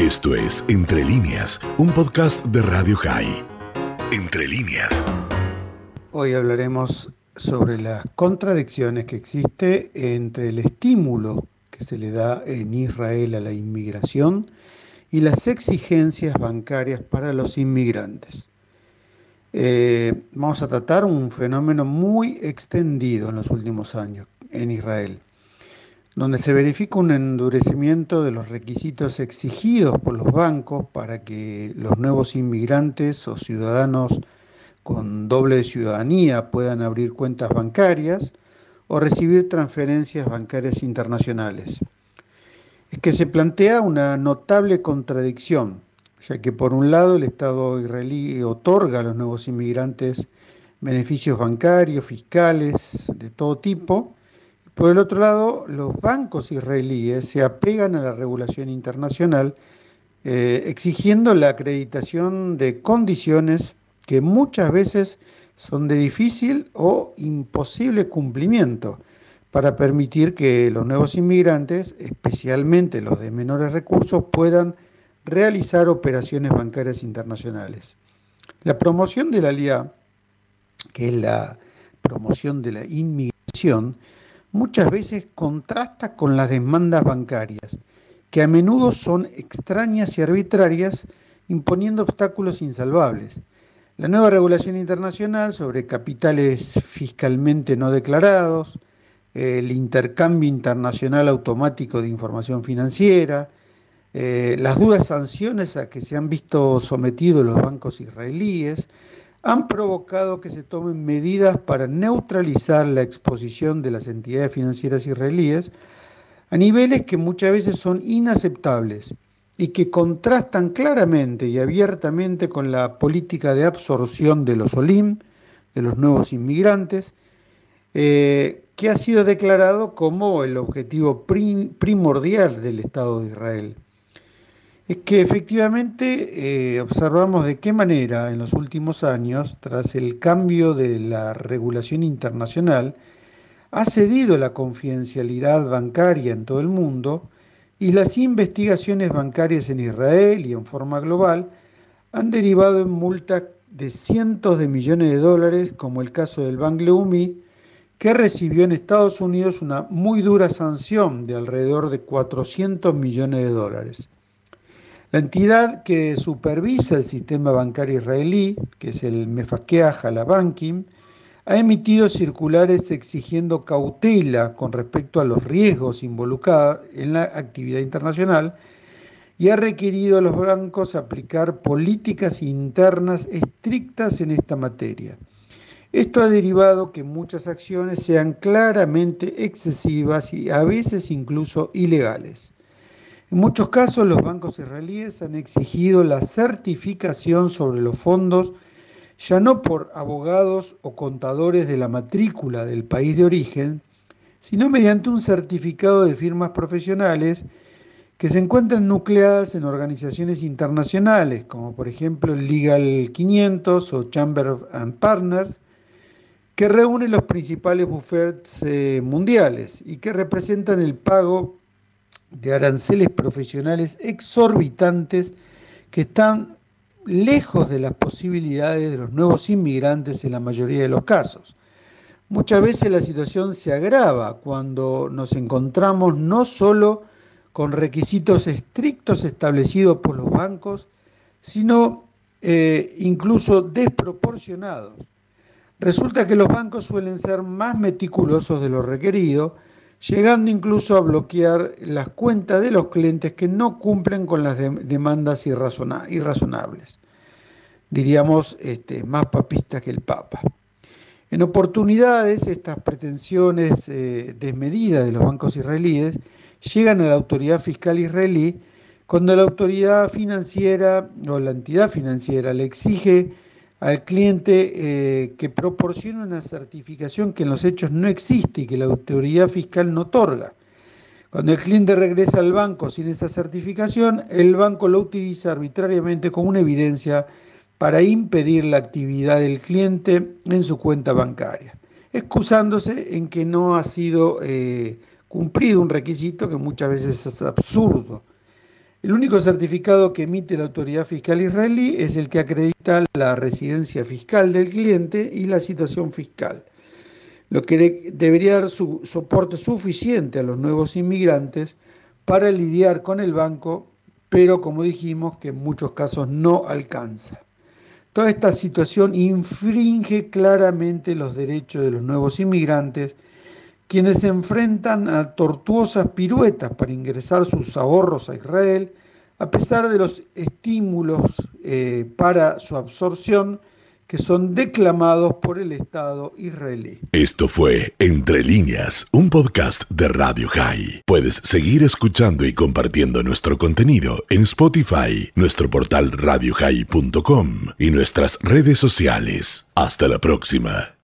Esto es Entre líneas, un podcast de Radio High. Entre líneas. Hoy hablaremos sobre las contradicciones que existe entre el estímulo que se le da en Israel a la inmigración y las exigencias bancarias para los inmigrantes. Eh, vamos a tratar un fenómeno muy extendido en los últimos años en Israel, donde se verifica un endurecimiento de los requisitos exigidos por los bancos para que los nuevos inmigrantes o ciudadanos con doble ciudadanía puedan abrir cuentas bancarias o recibir transferencias bancarias internacionales. Es que se plantea una notable contradicción ya que por un lado el Estado israelí otorga a los nuevos inmigrantes beneficios bancarios, fiscales, de todo tipo, por el otro lado los bancos israelíes se apegan a la regulación internacional eh, exigiendo la acreditación de condiciones que muchas veces son de difícil o imposible cumplimiento para permitir que los nuevos inmigrantes, especialmente los de menores recursos, puedan realizar operaciones bancarias internacionales. La promoción de la LIA, que es la promoción de la inmigración, muchas veces contrasta con las demandas bancarias, que a menudo son extrañas y arbitrarias, imponiendo obstáculos insalvables. La nueva regulación internacional sobre capitales fiscalmente no declarados, el intercambio internacional automático de información financiera, eh, las duras sanciones a que se han visto sometidos los bancos israelíes han provocado que se tomen medidas para neutralizar la exposición de las entidades financieras israelíes a niveles que muchas veces son inaceptables y que contrastan claramente y abiertamente con la política de absorción de los OLIM, de los nuevos inmigrantes, eh, que ha sido declarado como el objetivo primordial del Estado de Israel es que efectivamente eh, observamos de qué manera en los últimos años, tras el cambio de la regulación internacional, ha cedido la confidencialidad bancaria en todo el mundo y las investigaciones bancarias en Israel y en forma global han derivado en multas de cientos de millones de dólares, como el caso del Bank Leumi, que recibió en Estados Unidos una muy dura sanción de alrededor de 400 millones de dólares. La entidad que supervisa el sistema bancario israelí, que es el Mefakeah Banking, ha emitido circulares exigiendo cautela con respecto a los riesgos involucrados en la actividad internacional y ha requerido a los bancos aplicar políticas internas estrictas en esta materia. Esto ha derivado que muchas acciones sean claramente excesivas y a veces incluso ilegales. En muchos casos los bancos israelíes han exigido la certificación sobre los fondos ya no por abogados o contadores de la matrícula del país de origen, sino mediante un certificado de firmas profesionales que se encuentran nucleadas en organizaciones internacionales, como por ejemplo Legal 500 o Chamber and Partners, que reúnen los principales buffets eh, mundiales y que representan el pago de aranceles profesionales exorbitantes que están lejos de las posibilidades de los nuevos inmigrantes en la mayoría de los casos. Muchas veces la situación se agrava cuando nos encontramos no solo con requisitos estrictos establecidos por los bancos, sino eh, incluso desproporcionados. Resulta que los bancos suelen ser más meticulosos de lo requerido, llegando incluso a bloquear las cuentas de los clientes que no cumplen con las demandas irrazonables. Diríamos este, más papistas que el Papa. En oportunidades, estas pretensiones eh, desmedidas de los bancos israelíes llegan a la autoridad fiscal israelí cuando la autoridad financiera o la entidad financiera le exige al cliente eh, que proporcione una certificación que en los hechos no existe y que la autoridad fiscal no otorga. Cuando el cliente regresa al banco sin esa certificación, el banco lo utiliza arbitrariamente como una evidencia para impedir la actividad del cliente en su cuenta bancaria, excusándose en que no ha sido eh, cumplido un requisito que muchas veces es absurdo. El único certificado que emite la autoridad fiscal israelí es el que acredita la residencia fiscal del cliente y la situación fiscal, lo que debería dar su soporte suficiente a los nuevos inmigrantes para lidiar con el banco, pero como dijimos que en muchos casos no alcanza. Toda esta situación infringe claramente los derechos de los nuevos inmigrantes quienes se enfrentan a tortuosas piruetas para ingresar sus ahorros a Israel, a pesar de los estímulos eh, para su absorción que son declamados por el Estado israelí. Esto fue Entre líneas, un podcast de Radio High. Puedes seguir escuchando y compartiendo nuestro contenido en Spotify, nuestro portal radiohigh.com y nuestras redes sociales. Hasta la próxima.